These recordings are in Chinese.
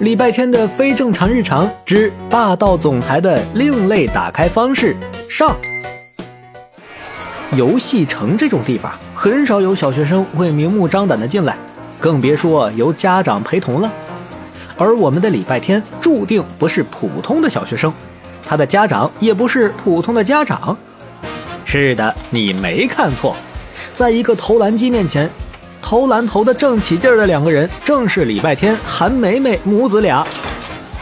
礼拜天的非正常日常之霸道总裁的另类打开方式上。游戏城这种地方，很少有小学生会明目张胆的进来，更别说由家长陪同了。而我们的礼拜天注定不是普通的小学生，他的家长也不是普通的家长。是的，你没看错，在一个投篮机面前，投篮投得正起劲儿的两个人，正是礼拜天韩梅梅母子俩。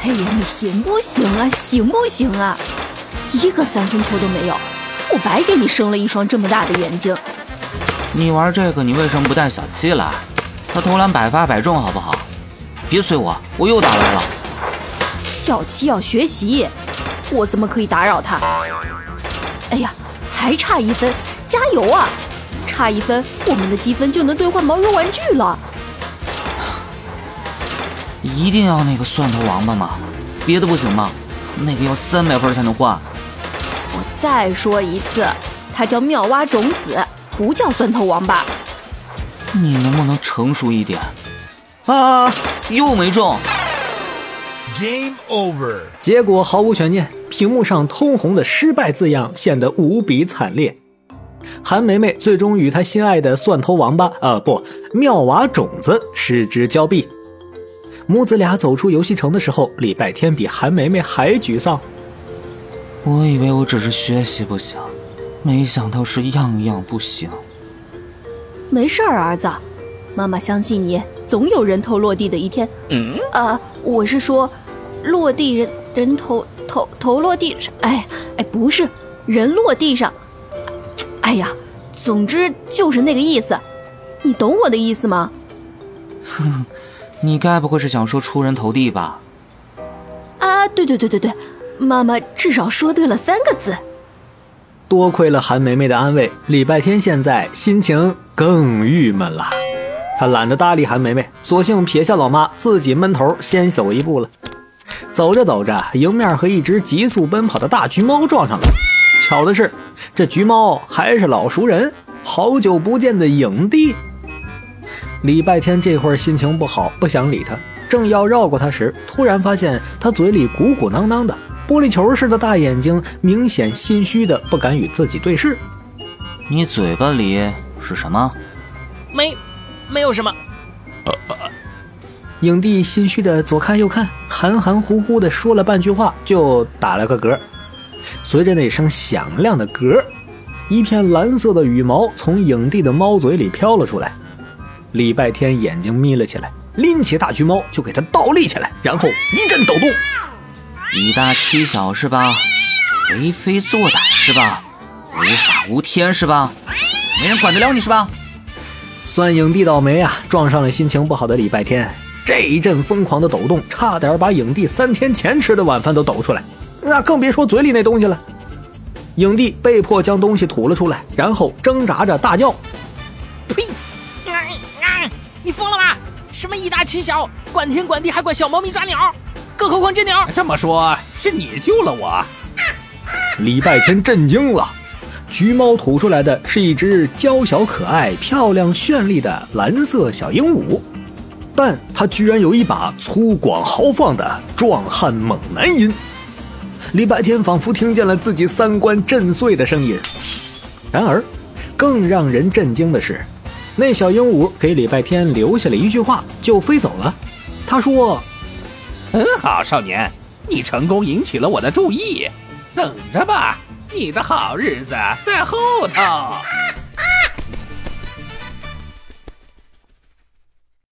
哎呀，你行不行啊？行不行啊？一个三分球都没有。我白给你生了一双这么大的眼睛。你玩这个，你为什么不带小七来？他投篮百发百中，好不好？别催我，我又打来了。小七要学习，我怎么可以打扰他？哎呀，还差一分，加油啊！差一分，我们的积分就能兑换毛绒玩具了。一定要那个蒜头王八吗？别的不行吗？那个要三百分才能换。我再说一次，它叫妙蛙种子，不叫蒜头王八。你能不能成熟一点？啊，又没中。Game over。结果毫无悬念，屏幕上通红的失败字样显得无比惨烈。韩梅梅最终与她心爱的蒜头王八，呃，不，妙娃种子失之交臂。母子俩走出游戏城的时候，礼拜天比韩梅梅还沮丧。我以为我只是学习不行，没想到是样样不行。没事儿，儿子，妈妈相信你，总有人头落地的一天。嗯啊，我是说，落地人人头头头落地上，哎哎，不是人落地上。哎呀，总之就是那个意思，你懂我的意思吗？哼，你该不会是想说出人头地吧？啊，对对对对对。妈妈至少说对了三个字。多亏了韩梅梅的安慰，礼拜天现在心情更郁闷了。他懒得搭理韩梅梅，索性撇下老妈，自己闷头先走一步了。走着走着，迎面和一只急速奔跑的大橘猫撞上了。巧的是，这橘猫还是老熟人，好久不见的影帝。礼拜天这会儿心情不好，不想理他，正要绕过他时，突然发现他嘴里鼓鼓囊囊的。玻璃球似的大眼睛，明显心虚的不敢与自己对视。你嘴巴里是什么？没，没有什么。影帝心虚的左看右看，含含糊糊的说了半句话，就打了个嗝。随着那声响亮的嗝，一片蓝色的羽毛从影帝的猫嘴里飘了出来。礼拜天眼睛眯了起来，拎起大橘猫就给它倒立起来，然后一阵抖动。以大欺小是吧？为非作歹是吧？无法无天是吧？没人管得了你是吧？算影帝倒霉啊！撞上了心情不好的礼拜天，这一阵疯狂的抖动，差点把影帝三天前吃的晚饭都抖出来，那更别说嘴里那东西了。影帝被迫将东西吐了出来，然后挣扎着大叫：“呸！你疯了吧？什么以大欺小，管天管地还管小猫咪抓鸟？”更何况这鸟，这么说，是你救了我。礼拜天震惊了，橘猫吐出来的是一只娇小可爱、漂亮绚丽的蓝色小鹦鹉，但它居然有一把粗犷豪放的壮汉猛男音。礼拜天仿佛听见了自己三观震碎的声音。然而，更让人震惊的是，那小鹦鹉给礼拜天留下了一句话，就飞走了。他说。很好，少年，你成功引起了我的注意。等着吧，你的好日子在后头。